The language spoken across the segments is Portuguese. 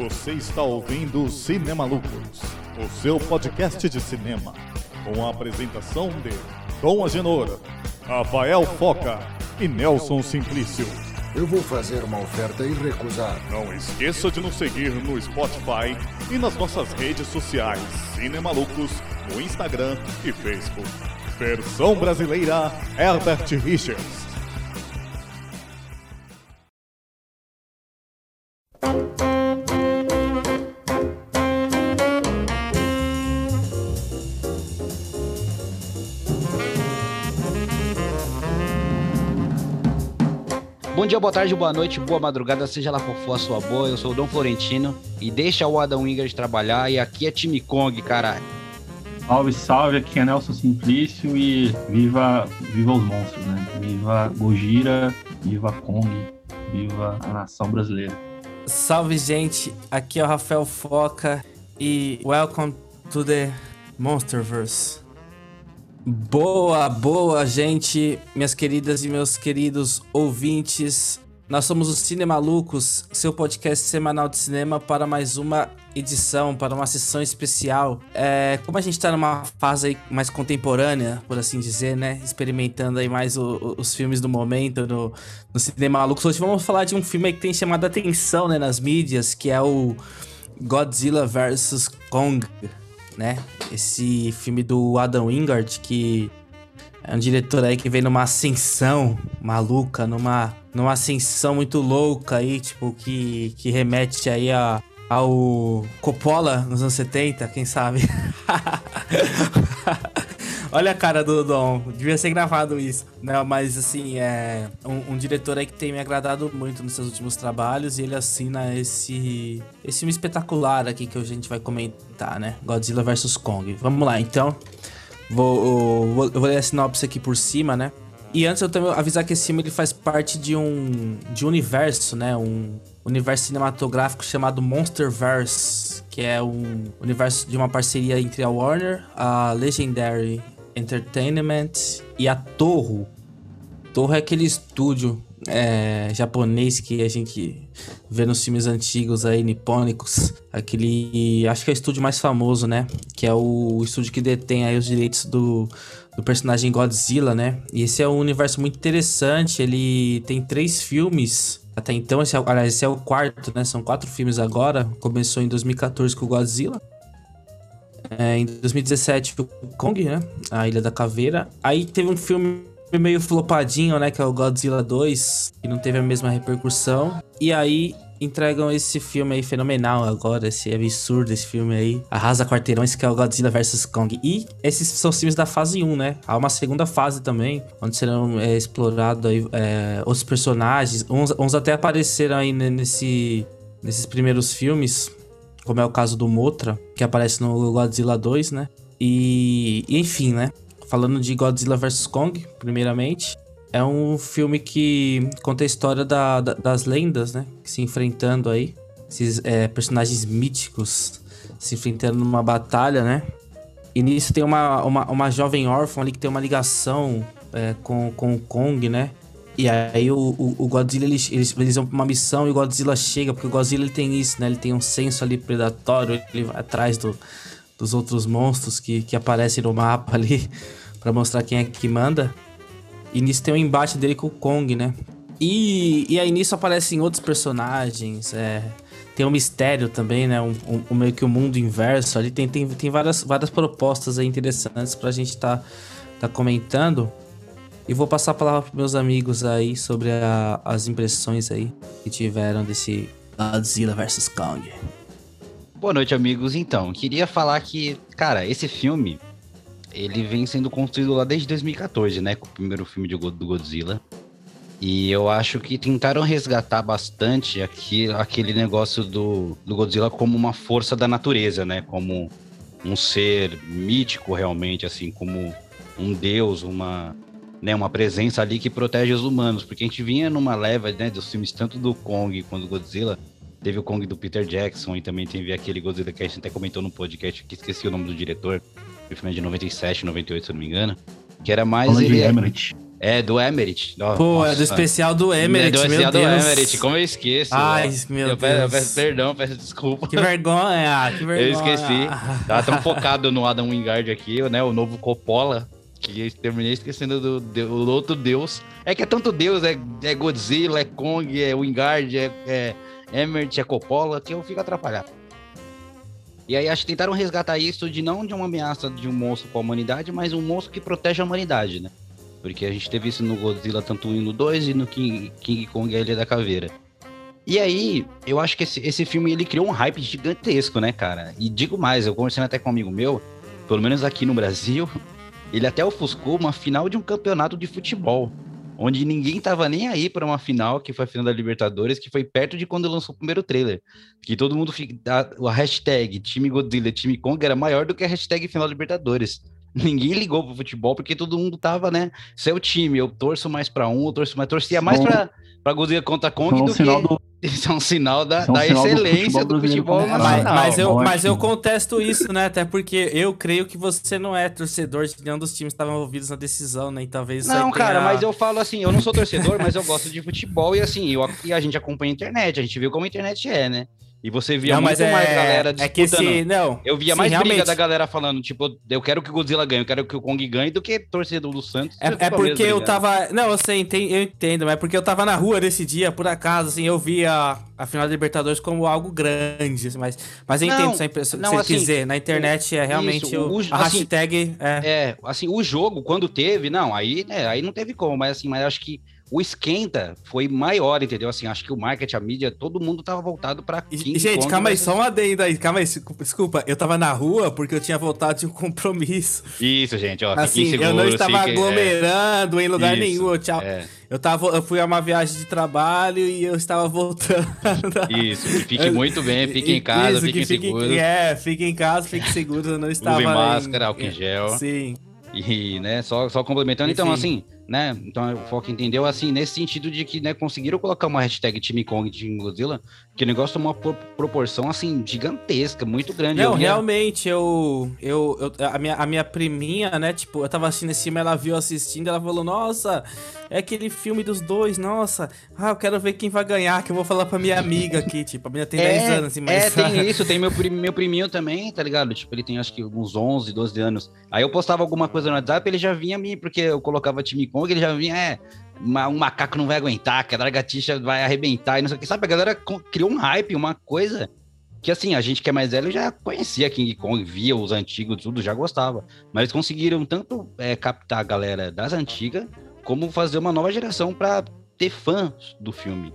Você está ouvindo Cinema Lucros, o seu podcast de cinema, com a apresentação de Dom Agenor, Rafael Foca e Nelson Simplício. Eu vou fazer uma oferta e recusar. Não esqueça de nos seguir no Spotify e nas nossas redes sociais Cinema Lucros, no Instagram e Facebook. Versão brasileira Herbert Richards. Dia, boa tarde, boa noite, boa madrugada, seja lá qual for a sua boa. Eu sou o Dom Florentino e deixa o Adam Wingard trabalhar e aqui é time Kong, caralho. Salve, salve, aqui é Nelson Simplício e viva, viva os monstros, né? Viva Gojira, viva Kong, viva a nação brasileira. Salve, gente, aqui é o Rafael Foca e welcome to the Monsterverse. Boa, boa, gente, minhas queridas e meus queridos ouvintes. Nós somos os Cinemalucos, seu podcast semanal de cinema para mais uma edição, para uma sessão especial. É, como a gente está numa fase mais contemporânea, por assim dizer, né? Experimentando aí mais o- o- os filmes do momento no, no Cinemalucos. Hoje vamos falar de um filme que tem chamado a atenção né, nas mídias, que é o Godzilla vs. Kong, né? Esse filme do Adam Wingard, que é um diretor aí que vem numa ascensão maluca, numa, numa ascensão muito louca aí, tipo, que, que remete aí a, ao Coppola nos anos 70, quem sabe? Olha a cara do Dom, devia ser gravado isso. Não, mas assim, é um, um diretor aí que tem me agradado muito nos seus últimos trabalhos e ele assina esse, esse filme espetacular aqui que a gente vai comentar, né? Godzilla vs Kong. Vamos lá, então. Vou, vou, eu vou ler a sinopse aqui por cima, né? E antes eu também avisar que esse filme ele faz parte de um, de um universo, né? Um universo cinematográfico chamado Monsterverse, que é um universo de uma parceria entre a Warner, a Legendary Entertainment e a Toho. Toho é aquele estúdio é, japonês que a gente vê nos filmes antigos aí, nipônicos. Aquele. Acho que é o estúdio mais famoso, né? Que é o estúdio que detém aí os direitos do, do personagem Godzilla, né? E esse é um universo muito interessante. Ele tem três filmes. Até então, esse é, aliás, esse é o quarto, né? São quatro filmes agora. Começou em 2014 com o Godzilla. É, em 2017 o Kong, né? A Ilha da Caveira. Aí teve um filme meio flopadinho, né? Que é o Godzilla 2, que não teve a mesma repercussão. E aí entregam esse filme aí fenomenal agora, esse absurdo esse filme aí. Arrasa quarteirões, que é o Godzilla vs Kong. E esses são os filmes da fase 1, né? Há uma segunda fase também, onde serão é, explorados é, outros personagens. Uns, uns até apareceram aí ne- nesse, nesses primeiros filmes, como é o caso do Motra, que aparece no Godzilla 2, né? E, e enfim, né? Falando de Godzilla vs Kong, primeiramente, é um filme que conta a história da- da- das lendas, né? Se enfrentando aí, esses é, personagens míticos se enfrentando numa batalha, né? E nisso tem uma, uma, uma jovem órfã ali que tem uma ligação é, com, com o Kong, né? E aí o, o, o Godzilla, eles, eles, eles vão pra uma missão e o Godzilla chega, porque o Godzilla ele tem isso, né? Ele tem um senso ali predatório, ele vai atrás do, dos outros monstros que, que aparecem no mapa ali pra mostrar quem é que manda. E nisso tem um embate dele com o Kong, né? E, e aí nisso aparecem outros personagens, é, tem um mistério também, né? Um, um- meio que o mundo inverso ali. Tem, tem, tem várias, várias propostas aí interessantes pra gente tá, tá comentando. E vou passar a palavra pros meus amigos aí sobre a- as impressões aí que tiveram desse Godzilla vs Kong. Boa noite, amigos. Então, queria falar que, cara, esse filme, ele vem sendo construído lá desde 2014, né? Com o primeiro filme de do Godzilla. E eu acho que tentaram resgatar bastante aqui, aquele negócio do, do Godzilla como uma força da natureza, né? Como um ser mítico realmente, assim, como um deus, uma, né, uma presença ali que protege os humanos. Porque a gente vinha numa leva, né, dos filmes tanto do Kong quanto do Godzilla, Teve o Kong do Peter Jackson e também teve aquele Godzilla que a gente até comentou no podcast, que esqueci o nome do diretor. O filme é de 97, 98, se eu não me engano. Que era mais Falando de ele. Emmerich. É, do Emmerich. Ó, Pô, é nossa. do especial do Emmerich, É do meu especial do Deus. Emmerich, como eu esqueço. Ai, ó. meu eu peço, eu peço perdão, peço desculpa. Que vergonha, que vergonha. Eu esqueci. Tava tão focado no Adam Wingard aqui, né? O novo Coppola. Que eu terminei esquecendo do, do, outro deus. É que é tanto deus, é, é Godzilla, é Kong, é Wingard, é, é Emmerich, é Coppola, que eu fico atrapalhado. E aí acho que tentaram resgatar isso de não de uma ameaça de um monstro com a humanidade, mas um monstro que protege a humanidade, né? Porque a gente teve isso no Godzilla tanto no 2 e no King, King Kong a Ilha da Caveira. E aí, eu acho que esse, esse filme ele criou um hype gigantesco, né, cara? E digo mais, eu conversando até com um amigo meu, pelo menos aqui no Brasil, ele até ofuscou uma final de um campeonato de futebol, onde ninguém tava nem aí para uma final, que foi a final da Libertadores, que foi perto de quando lançou o primeiro trailer. Que todo mundo. A, a hashtag time Godzilla, time Kong era maior do que a hashtag final Libertadores. Ninguém ligou pro futebol porque todo mundo tava, né? Seu time, eu torço mais para um, eu torço mais, torcia mais São- pra, pra Godzilla contra Kong São um do sinal que. do- Isso é um sinal da, é um da sinal do excelência futebol do futebol como é. Mas, mas eu, mas eu contesto isso, né? Até porque eu creio que você não é torcedor de nenhum dos times que estavam envolvidos na decisão, né? E talvez isso aí Não, cara, tenha- mas eu falo assim, eu não sou torcedor, mas eu gosto de futebol e assim, eu, e a gente acompanha a internet, a gente viu como a internet é, né? E você via não, muito mas é, mais galera é disputando. que esse. Não. Eu via sim, mais briga realmente. da galera falando, tipo, eu quero que o Godzilla ganhe, eu quero que o Kong ganhe, do que torcedor do Santos. É, é porque eu briga. tava. Não, eu sei, eu entendo, mas é porque eu tava na rua desse dia, por acaso, assim, eu vi a, final da Libertadores como algo grande, assim, mas, mas eu Não, entendo essa impressão que não, você assim, quis dizer. Na internet é realmente isso, o, o- a assim, hashtag. É, É, assim, o jogo, quando teve, não, aí, né, aí não teve como, mas assim, mas acho que o esquenta foi maior, entendeu? Assim, acho que o marketing, a mídia, todo mundo tava voltado pra King Gente, Kong calma aí, versus- só um adendo aí, calma aí, desculpa, eu tava na rua porque eu tinha voltado de um compromisso. Isso, gente, ó, Assim, fiquem eu não seguros, estava fiquem- é, aglomerando em lugar Isso, nenhum. Tinha- é. eu, tava, eu fui a uma viagem de trabalho e eu estava voltando. Isso, que fique muito bem, fiquem em casa, Isso, que fiquem fiquem- seguros. É, fiquem em casa, fiquem seguros. Eu não estava. Usem em- máscara, álcool em gel. Sim. E, né, só, só complementando, então, Enfim. assim, né, então o Foco entendeu, assim, nesse sentido de que, né, conseguiram colocar uma hashtag Time Kong e Time Godzilla, que o negócio tomou uma pro- proporção, assim, gigantesca, muito grande. Não, Eu realmente, eu, eu, eu- a, minha, a minha priminha, né, tipo, eu tava assistindo esse filme, ela viu assistindo, ela falou, nossa, é aquele filme dos dois, nossa, ah, eu quero ver quem vai ganhar, que eu vou falar pra minha amiga aqui, tipo, a minha tem 10 anos, assim, mas... É, tem isso, tem meu, prim- meu priminho também, tá ligado? Tipo, ele tem acho que uns 11, 12 anos. Aí eu postava alguma coisa no WhatsApp, ele já vinha me, porque eu colocava time Kong, ele já vinha, é, uma- um macaco não vai aguentar, que a lagartixa vai arrebentar e não sei o que. Sabe, a galera criou um hype, uma coisa que assim, a gente que é mais velho já conhecia King Kong, via os antigos, tudo, já gostava. Mas eles conseguiram tanto é, captar a galera das antigas, como fazer uma nova geração pra ter fãs do filme.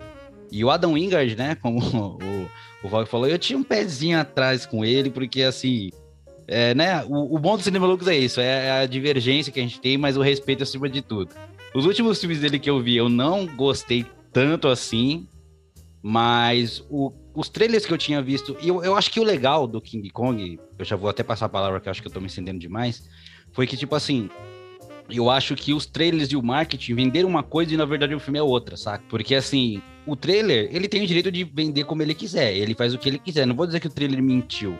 E o Adam Wingard, né, como o, o Val falou, eu tinha um pezinho atrás com ele, porque assim, é, né, o, o bom do Cinema Lucas é isso, é a divergência que a gente tem, mas o respeito acima de tudo. Os últimos filmes dele que eu vi, eu não gostei tanto assim, mas o- os trailers que eu tinha visto, e eu, eu acho que o legal do King Kong, eu já vou até passar a palavra que eu acho que eu tô me estendendo demais, foi que, tipo assim, eu acho que os trailers e o marketing venderam uma coisa e na verdade o filme é outra, saca? Porque assim, o trailer, ele tem o direito de vender como ele quiser, ele faz o que ele quiser. Não vou dizer que o trailer mentiu,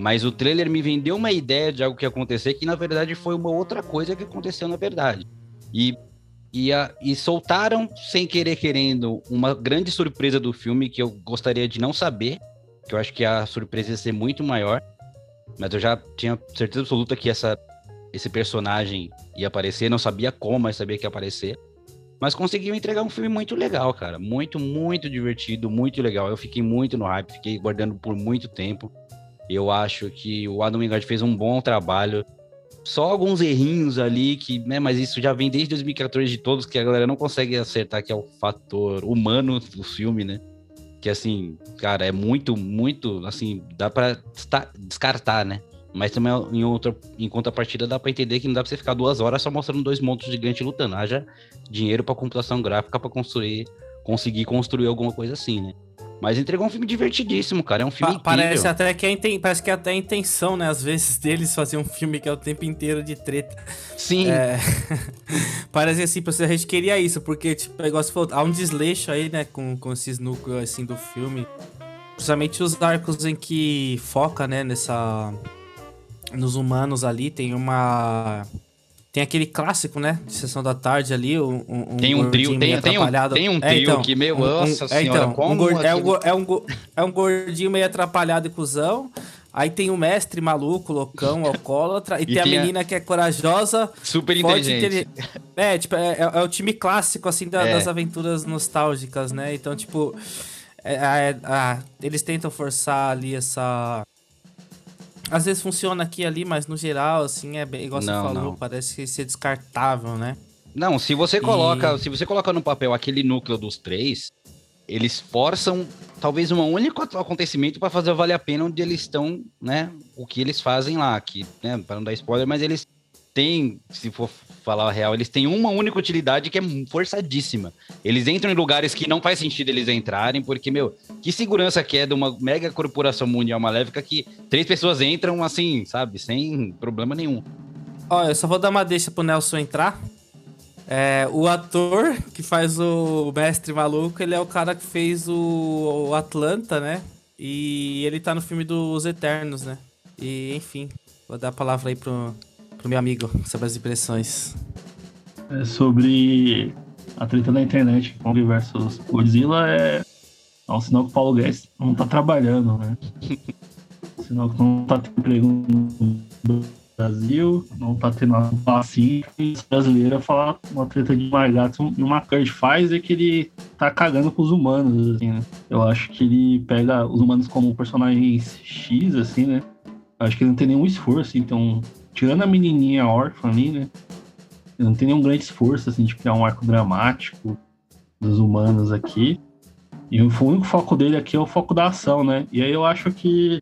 mas o trailer me vendeu uma ideia de algo que ia acontecer que na verdade foi uma outra coisa que aconteceu na verdade. E, e, a- e soltaram, sem querer querendo, uma grande surpresa do filme que eu gostaria de não saber, que eu acho que a surpresa ia ser muito maior, mas eu já tinha certeza absoluta que essa esse personagem ia aparecer, não sabia como, mas sabia que ia aparecer. Mas conseguiu entregar um filme muito legal, cara. Muito, muito divertido, muito legal. Eu fiquei muito no hype, fiquei guardando por muito tempo. Eu acho que o Adam Wingard fez um bom trabalho. Só alguns errinhos ali, que, né, mas isso já vem desde 2014 de todos, que a galera não consegue acertar, que é o fator humano do filme, né? Que assim, cara, é muito, muito, assim, dá desta- descartar, né? Mas também em, outra, em contrapartida dá pra entender que não dá pra você ficar duas horas só mostrando dois monstros gigantes lutando. Haja dinheiro pra computação gráfica pra construir, conseguir construir alguma coisa assim, né? Mas entregou um filme divertidíssimo, cara. É um filme Pa- incrível. parece até que é, parece que é até a intenção, né? Às vezes deles fazer um filme que é o tempo inteiro de treta. Sim, É, parece assim, a gente queria isso, porque, tipo, igual você falou, há um desleixo aí, né, com, com esses núcleos, assim, do filme. Principalmente os arcos em que foca, né, nessa... Nos humanos ali, tem uma... Tem aquele clássico, né? De sessão da tarde ali. Um, um tem um trio, tem, tem, um, tem um trio é, então, que, nossa um, senhora, é, então, como. Um é, um, é, um, é um gordinho meio atrapalhado e cuzão. Aí tem o mestre maluco, loucão, alcoólatra, e, e tem, a menina que é corajosa, super inteligente. É, tipo, é, é, é, o time clássico, assim, da, é. das aventuras nostálgicas, né? Então, tipo, é, é, eles tentam forçar ali essa às vezes funciona aqui e ali, mas no geral, assim, é bem, igual não, você falou, não. parece ser descartável, né? Não, se você coloca, e... se você coloca no papel aquele núcleo dos três, eles forçam talvez um único acontecimento para fazer valer a pena onde eles estão, né? O que eles fazem lá, que, né, para não dar spoiler, mas eles têm, se for falar a real, eles têm uma única utilidade que é forçadíssima. Eles entram em lugares que não faz sentido eles entrarem, porque, meu, que segurança que é de uma mega corporação mundial maléfica que três pessoas entram assim, sabe, sem problema nenhum. Ó, eu só vou dar uma deixa pro Nelson entrar. É, o ator que faz o mestre maluco, ele é o cara que fez o, o Atlanta, né? E ele tá no filme dos Eternos, né? E, enfim, vou dar a palavra aí pro, pro meu amigo sobre as impressões. É sobre a treta da internet, Kong versus Godzilla, é, é um sinal que o Paulo Guedes não tá trabalhando, né? sinal que não tá tendo emprego no Brasil, não tá tendo uma assim brasileira falar uma treta de Margatson e uma Kurt faz é que ele tá cagando com os humanos, assim, né? Eu acho que ele pega os humanos como personagens X, assim, né? Acho que ele não tem nenhum esforço, então tirando a menininha órfã ali, né? Não tem nenhum grande esforço, assim, de criar um arco dramático dos humanos aqui. E o único foco dele aqui é o foco da ação, né? E aí eu acho que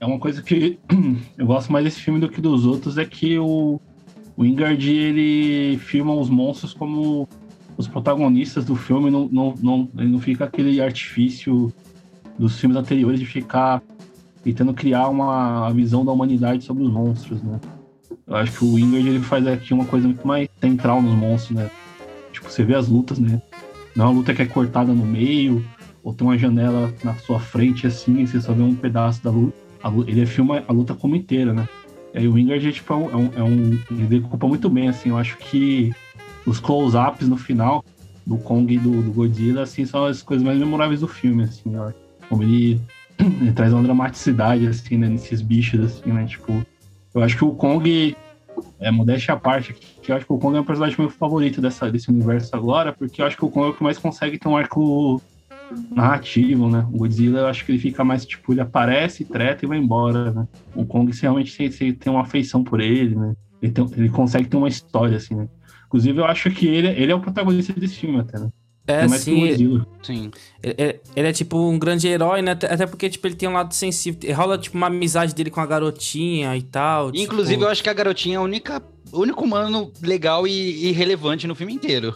é uma coisa que eu gosto mais desse filme do que dos outros, é que o, o Ingard, ele filma os monstros como os protagonistas do filme, não, não, não, ele não fica aquele artifício dos filmes anteriores de ficar tentando criar uma visão da humanidade sobre os monstros, né? Eu acho que o Wingard ele faz aqui uma coisa muito mais central nos monstros, né? Tipo, você vê as lutas, né? Não é uma luta que é cortada no meio, ou tem uma janela na sua frente assim, e você só vê um pedaço da luta. luta ele filma a luta como inteira, né? E aí o Wingard tipo, é um, é um, é Ele decupa muito bem, assim. Eu acho que os close-ups no final do Kong e do, do, Godzilla, assim, são as coisas mais memoráveis do filme, assim. Ó. Como ele, ele traz uma dramaticidade, assim, né? Nesses bichos, assim, né? Tipo, eu acho que o Kong, é modéstia à parte, que eu acho que o Kong é o personagem meu favorito dessa, desse universo agora, porque eu acho que o Kong é o que mais consegue ter um arco narrativo, né? O Godzilla, eu acho que ele fica mais, tipo, ele aparece, treta e vai embora, né? O Kong, você realmente tem, você tem uma afeição por ele, né? Ele, tem, ele consegue ter uma história, assim, né? Inclusive, eu acho que ele, ele é o protagonista desse filme, até, né? É, sim. sim. Ele, ele, é tipo um grande herói, né? Até porque, tipo, ele tem um lado sensível. Rola, tipo, uma amizade dele com a garotinha e tal. Inclusive, tipo... eu acho que a garotinha é a única, o único humano legal e, e, relevante no filme inteiro.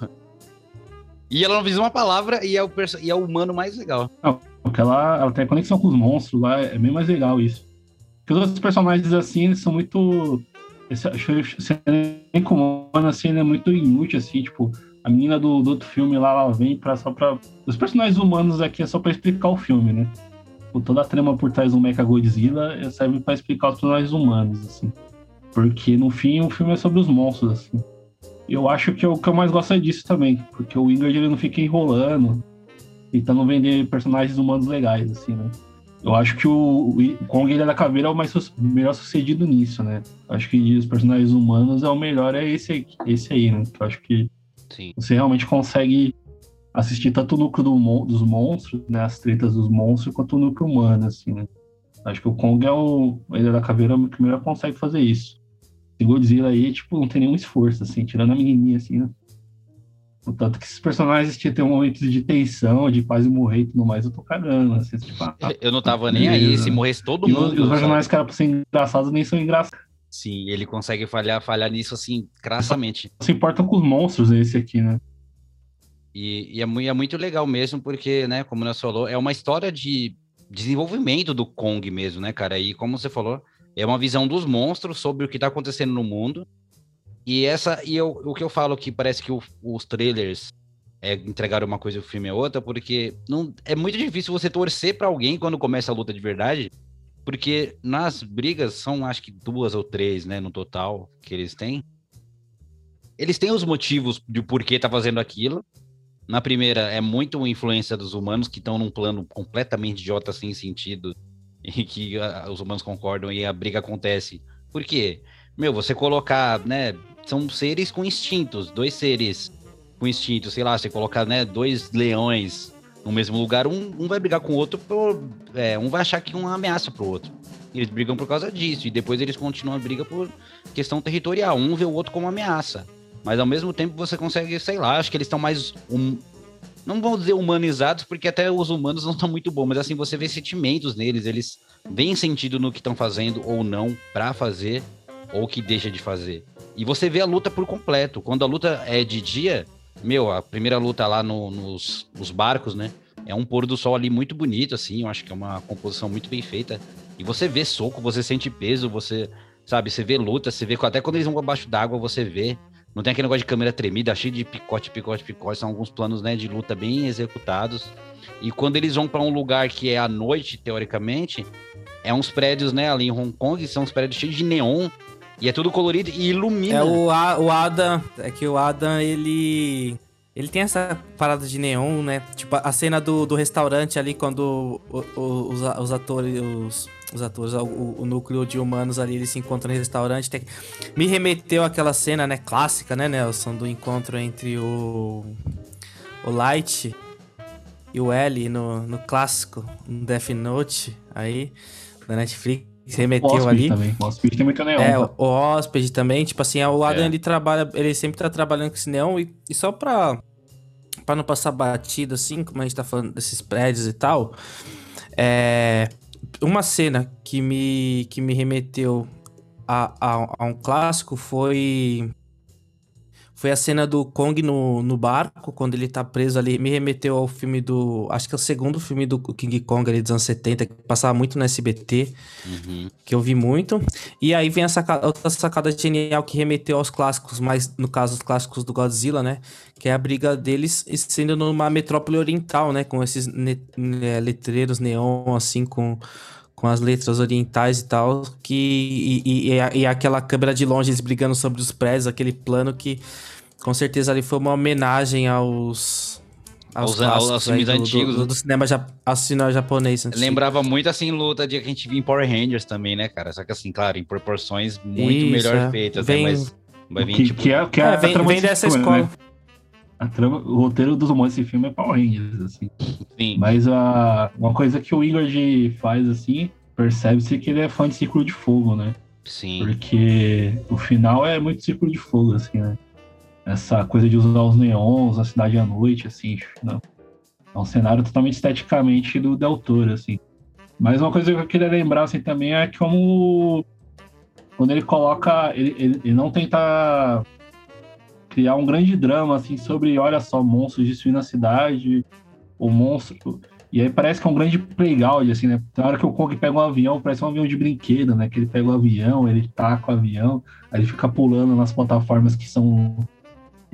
E ela não diz uma palavra e é o, e é o humano mais legal. Não, porque ela, ela tem a conexão com os monstros lá, é bem mais legal isso. Porque os outros personagens, assim, eles são muito. Esse, esse elenco humano, assim, ele é muito inútil, assim, tipo a menina do, do outro filme lá, ela vem pra, só pra. Os personagens humanos aqui é só pra explicar o filme, né? Tipo, toda a trama por trás do Mecha Godzilla serve pra explicar os personagens humanos, assim. Porque no fim o filme é sobre os monstros, assim. Eu acho que o que eu mais gosto é disso também, porque o Wingard ele não fica enrolando, tentando vender personagens humanos legais, assim, né? Eu acho que o, o Kong Ilha da Caveira é o mais melhor sucedido nisso, né? Acho que os personagens humanos é o melhor, é esse, esse aí, né? Eu acho que Sim. Você realmente consegue assistir tanto o núcleo do, dos monstros, né, as tretas dos monstros, quanto o núcleo humano, assim, né? Acho que o Kong é o Ilha da Caveira que melhor consegue fazer isso. E Godzilla aí, tipo, não tem nenhum esforço, assim, tirando a menininha, assim, né? Tanto que esses personagens tinham ter momentos de tensão, de quase morrer e tudo mais, eu tô cagando, assim, tipo, ah, Eu não tava nem aí, se morresse todo e mundo. E os personagens que eram pra ser engraçados nem são engraçados. Sim, ele consegue falhar, falhar nisso assim, crassamente. Se importam com os monstros esse aqui, né? E, e é, muito, é, muito legal mesmo, porque, né, como você falou, é uma história de desenvolvimento do Kong mesmo, né, cara? E como você falou, é uma visão dos monstros sobre o que tá acontecendo no mundo. E essa, e eu, o que eu falo que parece que o, os trailers é, entregaram uma coisa e o filme é outra, porque não, é muito difícil você torcer para alguém quando começa a luta de verdade, porque nas brigas são acho que duas ou três, né, no total que eles têm. eles têm os motivos de porquê tá fazendo aquilo. Na primeira, é muito influência dos humanos que estão num plano completamente idiota, sem sentido, e que uh, os humanos concordam e a briga acontece. Por quê? Meu, você colocar, né? São seres com instintos, dois seres com instintos, sei lá, você colocar, né, dois leões no mesmo lugar, um, um vai brigar com o outro, por, é, um vai achar que é uma ameaça pro outro. Eles brigam por causa disso, e depois eles continuam a briga por questão territorial. Um vê o outro como ameaça. Mas ao mesmo tempo você consegue, sei lá, acho que eles estão mais. Um, não vou dizer humanizados, porque até os humanos não estão muito bons, mas assim, você vê sentimentos neles, eles veem sentido no que estão fazendo ou não para fazer, ou que deixa de fazer. E você vê a luta por completo. Quando a luta é de dia, meu, a primeira luta lá no, nos, nos barcos, né? É um pôr do sol ali muito bonito, assim. Eu acho que é uma composição muito bem feita. E você vê soco, você sente peso, você, sabe, você vê luta, você vê até quando eles vão abaixo d'água, você vê. Não tem aquele negócio de câmera tremida, cheio de picote, picote, picote. São alguns planos né, de luta bem executados. E quando eles vão para um lugar que é à noite, teoricamente, é uns prédios, né, ali em Hong Kong, são uns prédios cheios de neon. E é tudo colorido e ilumina. É o, A, o Adam. É que o Adam, ele. Ele tem essa parada de neon, né? Tipo, a cena do, do restaurante ali, quando o, o, os, os atores. Os, os atores, o, o, núcleo de humanos ali, eles se encontram no restaurante. Tem... Me remeteu àquela cena, né, clássica, né, Nelson? Do encontro entre o. O Light e o L no, no clássico, no Death Note, aí, da Netflix. Se remeteu ali. Também. O hóspede tem muito neon. É, tá? o hóspede também. Tipo assim, o Adam é. ele trabalha, ele sempre tá trabalhando com esse neon. E, e só pra, pra não passar batido, assim, como a gente tá falando desses prédios e tal. É. Uma cena que me, que me remeteu a, a, a um clássico foi foi a cena do Kong no, no barco, quando ele tá preso ali. Me remeteu ao filme do. Acho que é o segundo filme do King Kong ali dos anos 70, que passava muito no SBT, uhum. que eu vi muito. E aí vem a sacada, outra sacada genial que remeteu aos clássicos, mas no caso os clássicos do Godzilla, né? Que é a briga deles sendo numa metrópole oriental, né? Com esses ne ne letreiros neon, assim, com com as letras orientais e tal, que e, e, e, aquela câmera de longe eles brigando sobre os prédios, aquele plano que com certeza ali foi uma homenagem aos. Aos, aos, aos filmes do, antigos. Do, do, cinema, ao cinema japonês. Antigo. Lembrava muito assim, luta de que a gente via em Power Rangers também, né, cara? Só que assim, claro, em proporções muito Isso, melhor é. feitas, né? vem, né? Mas vai vir, que, tipo... que é, que é, é vem, vem dessa filme, escola. Né? A trama, o roteiro dos humanos desse filme é Power Rangers, assim. Sim. Mas a, uma coisa que o Igor faz, assim, percebe-se que ele é fã de Círculo de Fogo, né? Sim. Porque o final é muito Círculo de Fogo, assim, né? Essa coisa de usar os neons, a cidade à noite, assim, não. é um cenário totalmente esteticamente do Del Toro, assim. Mas uma coisa que eu queria lembrar, assim, também é como quando ele coloca, ele, ele, ele não tenta criar um grande drama, assim, sobre, olha só, monstros destruindo a cidade, o monstro... E aí parece que é um grande playground, assim, né? Na hora que o Kong pega um avião, parece um avião de brinquedo, né? Que ele pega o avião, ele taca o avião, aí ele fica pulando nas plataformas que são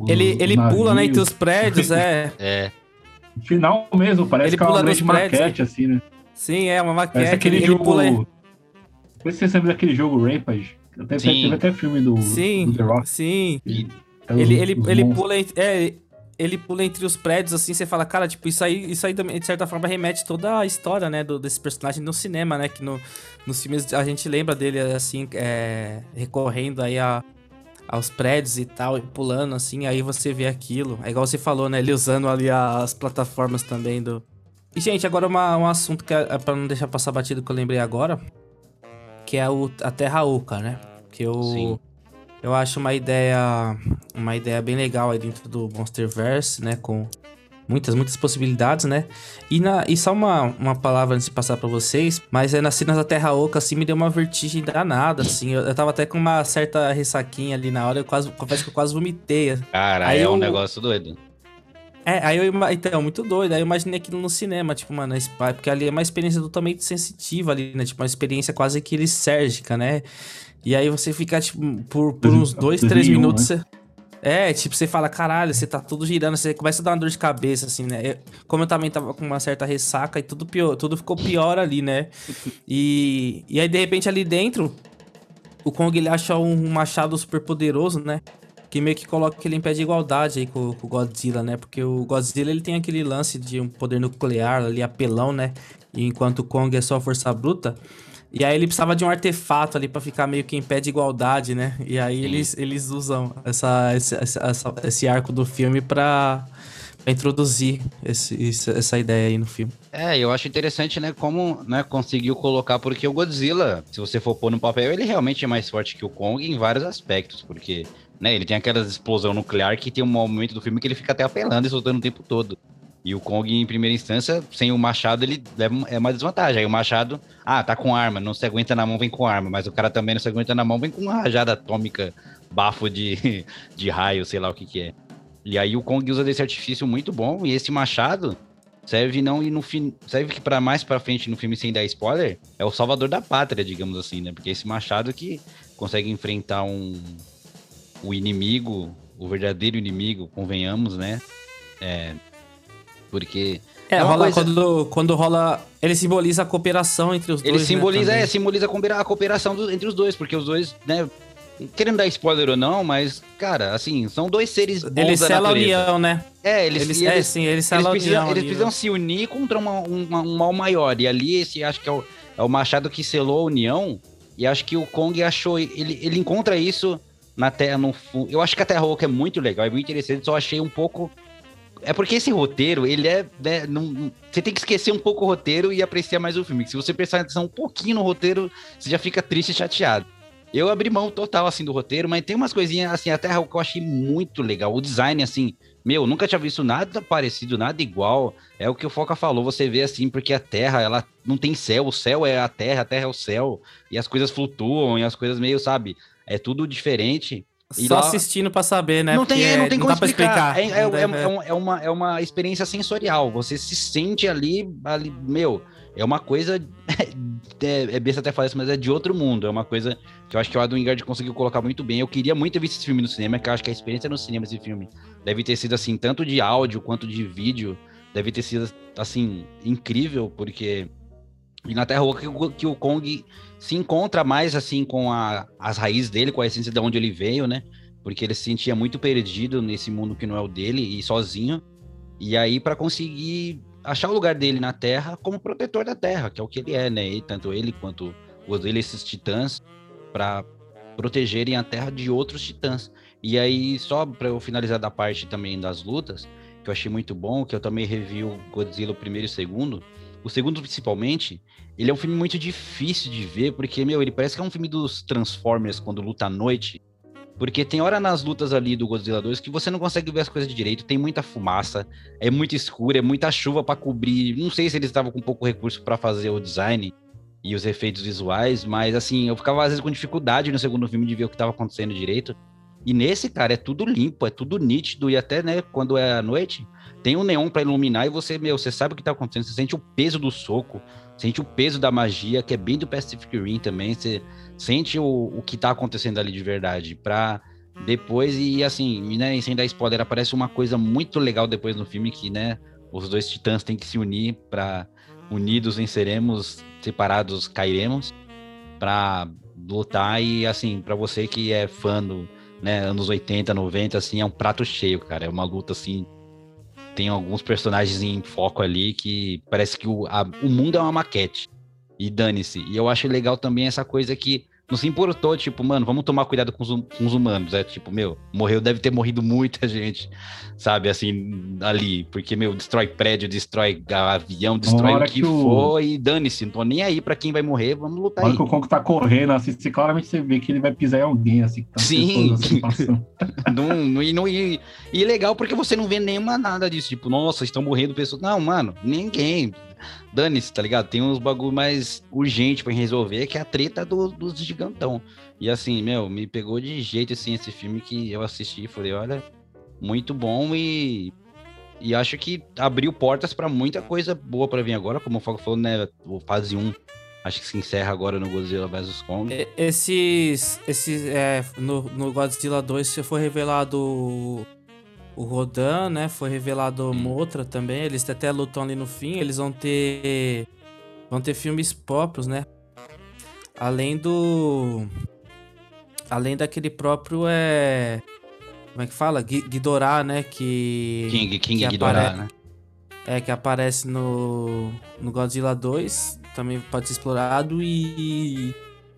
ele, ele pula, né, entre os prédios, é. É. Final mesmo, parece ele que é uma grande maquete, assim, né? Sim, é uma maquete. Parece aquele ele, jogo... Pula... Não sei se você lembra daquele jogo Rampage. Até, sim. Teve até filme do, sim, do The Rock. Sim, sim. ele, ele, ele pula... É, ele pula entre os prédios, assim, você fala, cara, tipo, isso aí, isso aí de certa forma remete toda a história, né, do, desse personagem no cinema, né, que no, nos filmes a gente lembra dele, assim, é, recorrendo aí a, aos prédios e tal, e pulando assim, aí você vê aquilo. É igual você falou, né? Ele usando ali as plataformas também do. E, gente, agora uma, um assunto que é, é pra não deixar passar batido que eu lembrei agora. Que é o, a Terra Oca, né? Que eu. Sim. Eu acho uma ideia. Uma ideia bem legal aí dentro do Monsterverse, né? Com muitas, muitas possibilidades, né? E, na, e só uma, uma palavra antes de passar para vocês, mas é nas cenas da Terra Oca, assim, me deu uma vertigem danada, assim. Eu, eu tava até com uma certa ressaquinha ali na hora, eu quase, confesso que eu quase vomitei. Cara, aí é eu, um negócio doido. É, aí eu, então, muito doido. Aí eu imaginei aquilo no cinema, tipo, mano, esse pai, porque ali é uma experiência totalmente sensitiva ali, né? Tipo, uma experiência quase que lisérgica, né? E aí você fica, tipo, por, por uns dois, três minutos. Né? Você... É, tipo, você fala, caralho, você tá tudo girando, você começa a dar uma dor de cabeça, assim, né? Eu, como eu também tava com uma certa ressaca e tudo pior, tudo ficou pior ali, né? E, e aí, de repente, ali dentro, o Kong ele acha um machado super poderoso, né? que meio que coloca ele em pé de igualdade aí com, com o Godzilla, né? Porque o Godzilla ele tem aquele lance de um poder nuclear ali, apelão, né? E enquanto o Kong é só força bruta. E aí ele precisava de um artefato ali para ficar meio que em pé de igualdade, né? E aí eles, eles usam essa, esse, essa, esse arco do filme pra, pra introduzir esse, essa ideia aí no filme. É, eu acho interessante, né, como né, conseguiu colocar, porque o Godzilla, se você for pôr no papel, ele realmente é mais forte que o Kong em vários aspectos, porque né, ele tem aquela explosão nuclear que tem um momento do filme que ele fica até apelando e soltando o tempo todo. E o Kong, em primeira instância, sem o machado, ele é uma desvantagem. Aí o machado, ah, tá com arma, não se aguenta na mão, vem com arma. Mas o cara também não se aguenta na mão, vem com uma rajada atômica, bafo de, de raio, sei lá o que que é. E aí o Kong usa desse artifício muito bom. E esse machado serve não e no fim serve que para mais para frente no filme sem dar spoiler é o salvador da pátria digamos assim né porque esse machado que consegue enfrentar um o inimigo o verdadeiro inimigo convenhamos né é, porque. É, é rola coisa... quando, quando rola. Ele simboliza a cooperação entre os ele dois. Ele né, simboliza, né, é, simboliza a cooperação do, entre os dois, porque os dois, né? Querendo dar spoiler ou não, mas, cara, assim, são dois seres bons Eles selam a união, né? É, eles, eles, eles, é, sim, eles eles precisam, união. Eles precisam se unir contra uma, uma, um mal maior. E ali, esse acho que é o, é o Machado que selou a união. E acho que o Kong achou. Ele, ele encontra isso na Terra. No, eu acho que a Terra Oca é muito legal, é muito interessante, só achei um pouco é porque esse roteiro, ele é. Né, não, você tem que esquecer um pouco o roteiro e apreciar mais o filme. Se você prestar atenção um pouquinho no roteiro, você já fica triste e chateado. Eu abri mão total, assim, do roteiro, mas tem umas coisinhas, assim, até que eu achei muito legal. O design, assim, meu, nunca tinha visto nada parecido, nada igual. É o que o Foca falou, você vê assim, porque a Terra, ela não tem céu, o céu é a Terra, a Terra é o céu, e as coisas flutuam, e as coisas meio, sabe, é tudo diferente. E Só assistindo pra saber, né? Não tem, é, não tem não como explicar. explicar. É, é, é, é, uma, é uma experiência sensorial. Você se sente ali, ali meu, é uma coisa. é, é besta até falar isso, mas é de outro mundo. É uma coisa que eu acho que o Adam Wingard conseguiu colocar muito bem. Eu queria muito ter visto esse filme no cinema, que eu acho que a experiência no cinema desse filme deve ter sido assim, tanto de áudio quanto de vídeo. Deve ter sido assim, incrível, porque. E na Terra que, que o Kong se encontra mais assim com a, as raízes dele, com a essência de onde ele veio, né? Porque ele se sentia muito perdido nesse mundo que não é o dele e sozinho. E aí para conseguir achar o lugar dele na Terra como protetor da Terra, que é o que ele é, né? E tanto ele quanto os dele esses titãs para protegerem a Terra de outros titãs. E aí só para eu finalizar da parte também das lutas, que eu achei muito bom, que eu também revi o Godzilla primeiro e segundo. O segundo, principalmente, ele é um filme muito difícil de ver, porque, meu, ele parece que é um filme dos Transformers quando luta à noite. Porque tem hora nas lutas ali do Godzilla 2 que você não consegue ver as coisas direito, tem muita fumaça, é muito escuro, é muita chuva para cobrir. Não sei se eles estavam com pouco recurso para fazer o design e os efeitos visuais, mas assim, eu ficava às vezes com dificuldade no segundo filme de ver o que estava acontecendo direito. E nesse, cara, é tudo limpo, é tudo nítido, e até, né, quando é à noite, tem um neon para iluminar e você, meu, você sabe o que tá acontecendo, você sente o peso do soco, sente o peso da magia, que é bem do Pacific Rim também, você sente o, o que tá acontecendo ali de verdade, pra depois, e assim, né, sem dar spoiler, aparece uma coisa muito legal depois no filme, que, né, os dois titãs têm que se unir para unidos venceremos, separados cairemos, para lutar. E, assim, para você que é fã do, né, anos 80, 90, assim, é um prato cheio, cara, é uma luta, assim, tem alguns personagens em foco ali que parece que o, a, o mundo é uma maquete. E dane-se. E eu acho legal também essa coisa que não se importou, tipo, mano, vamos tomar cuidado com os, com os, humanos. É tipo, meu, morreu, deve ter morrido muita gente, sabe, assim, ali. Porque, meu, destrói prédio, destrói avião, destrói o que, que for e dane-se. Não tô nem aí pra quem vai morrer, vamos lutar aí. que o Conco tá correndo, assim, você, claramente você vê que ele vai pisar em alguém, assim. Que tá Sim. Assim, não, não, e, não, e, e legal porque você não vê nenhuma nada disso. Tipo, nossa, estão morrendo pessoas. Não, mano, ninguém dane-se, tá ligado? Tem uns bagulho mais urgente para resolver, que é a treta do, dos gigantão. E assim, meu, me pegou de jeito assim esse filme que eu assisti e falei, olha, muito bom e e acho que abriu portas para muita coisa boa para vir agora, como o Fogo falou, né, fase 1 acho que se encerra agora no Godzilla vs Kong. Esses esses é, no, no Godzilla 2 foi revelado o Rodan, né? Foi revelado Motra também. Eles até lutam ali no fim. Eles vão ter. Vão ter filmes próprios, né? Além do. Além daquele próprio é. Como é que fala? Ghi- Ghidorah, né? Que. King, King que Ghidorah, apare- né? É, que aparece no, no Godzilla 2, também pode ser explorado, e,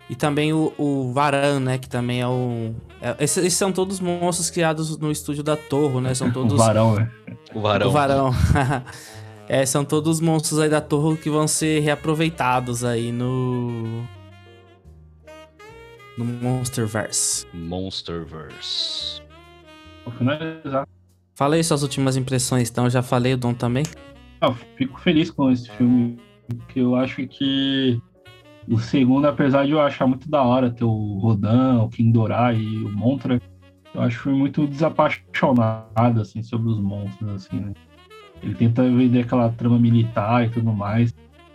e também o, o Varan, né, que também é um... é- esses, esses são todos monstros criados no estúdio da Torre, né, são O todos... varão, né? O varão. O Varão. é, são todos monstros aí da Torre que vão ser reaproveitados aí no... No Monsterverse. Monsterverse. Vou finalizar. Fala aí suas últimas impressões, então, eu já falei, o Dom também? Ah, fico feliz com esse filme, porque eu acho que o segundo, apesar de eu achar muito da hora ter o Rodan, o King Dorá e o Montra, eu acho que foi muito desapaixonado, assim, sobre os monstros, assim, né? Ele tenta vender aquela trama militar e tudo mais,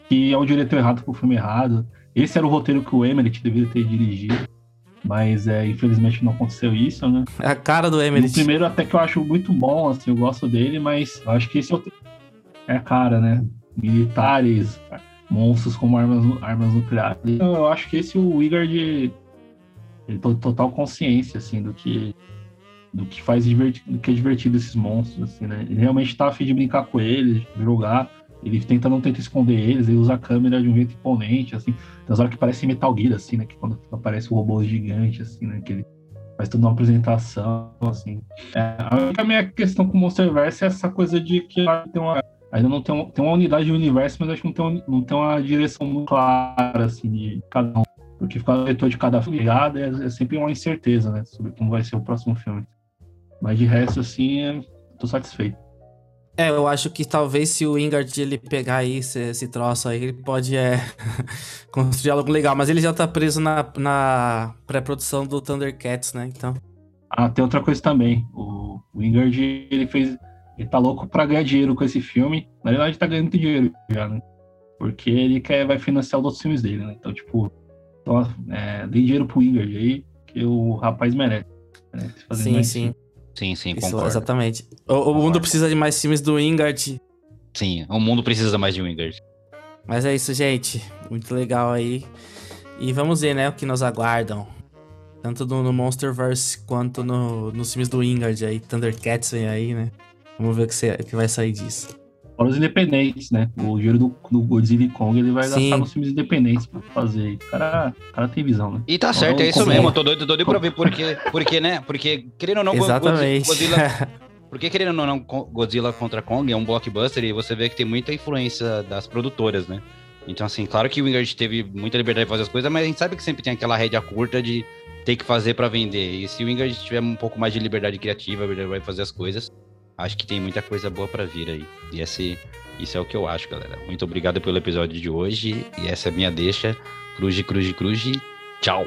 que é o diretor errado pro filme errado. Esse era o roteiro que o Emmerich deveria ter dirigido, mas é, infelizmente não aconteceu isso, né? É a cara do O Emily. primeiro até que eu acho muito bom, assim, eu gosto dele, mas eu acho que esse é, o... é a cara, né? Militares, monstros como armas, armas nucleares. Então, eu acho que esse o Igor de ele tem total consciência, assim, do que do que faz divertido, do que é divertido esses monstros, assim, né? Ele realmente tá afim de brincar com eles, jogar. Ele tenta não tenta esconder eles, ele usa a câmera de um jeito imponente, assim. Tem as horas que parece Metal Gear, assim, né? Que quando aparece o robô gigante, assim, né? Que ele faz toda uma apresentação, assim. É, a minha questão com o Monsterverse é essa coisa de que tem uma, ainda não tem, um- tem uma unidade de universo, mas acho que não tem, um- não tem uma direção muito clara, assim, de cada um. Porque ficar o diretor de cada filme ligado é, é sempre uma incerteza, né? Sobre como vai ser o próximo filme. Mas de resto, assim, é- tô satisfeito. É, eu acho que talvez se o Wingard ele pegar aí esse, esse troço aí, ele pode é, construir algo legal. Mas ele já tá preso na, na pré-produção do Thundercats, né? Então. Ah, tem outra coisa também. O Wingard, ele fez. Ele tá louco pra ganhar dinheiro com esse filme. Na verdade, tá ganhando muito dinheiro já, né? Porque ele quer, vai financiar os outros filmes dele, né? Então, tipo, então, é, dê dinheiro pro Wingard aí, que o rapaz merece. né? Sim, mais sim. filme. Sim, sim, Isso, concordo. exatamente. O, o mundo precisa de mais filmes do Wingard. Sim, o mundo precisa mais de Wingard. Mas é isso, gente. Muito legal aí. E vamos ver, né, o que nos aguardam. Tanto no, no Monsterverse quanto no, nos filmes do Wingard aí. Thundercats vem aí, né? Vamos ver o que, o que vai sair disso. Fora os independentes, né? O dinheiro do, do Godzilla e Kong ele vai Sim. gastar nos filmes independentes pra fazer. O cara, o cara tem visão, né? E tá certo, é isso mesmo. Tô doido, doido pra ver porque, porque, né? Porque, querendo ou não, Exatamente. Godzilla, porque, querendo ou não, Go- Godzilla contra Kong é um blockbuster e você vê que tem muita influência das produtoras, né? Então, assim, claro que o Wingard teve muita liberdade de fazer as coisas, mas a gente sabe que sempre tem aquela rédea curta de ter que fazer pra vender. E se o Wingard tiver um pouco mais de liberdade criativa, ele vai fazer as coisas, acho que tem muita coisa boa pra vir aí. E esse, isso é o que eu acho, galera. Muito obrigado pelo episódio de hoje. E essa é a minha deixa. Cruz, cruz, cruz. Tchau.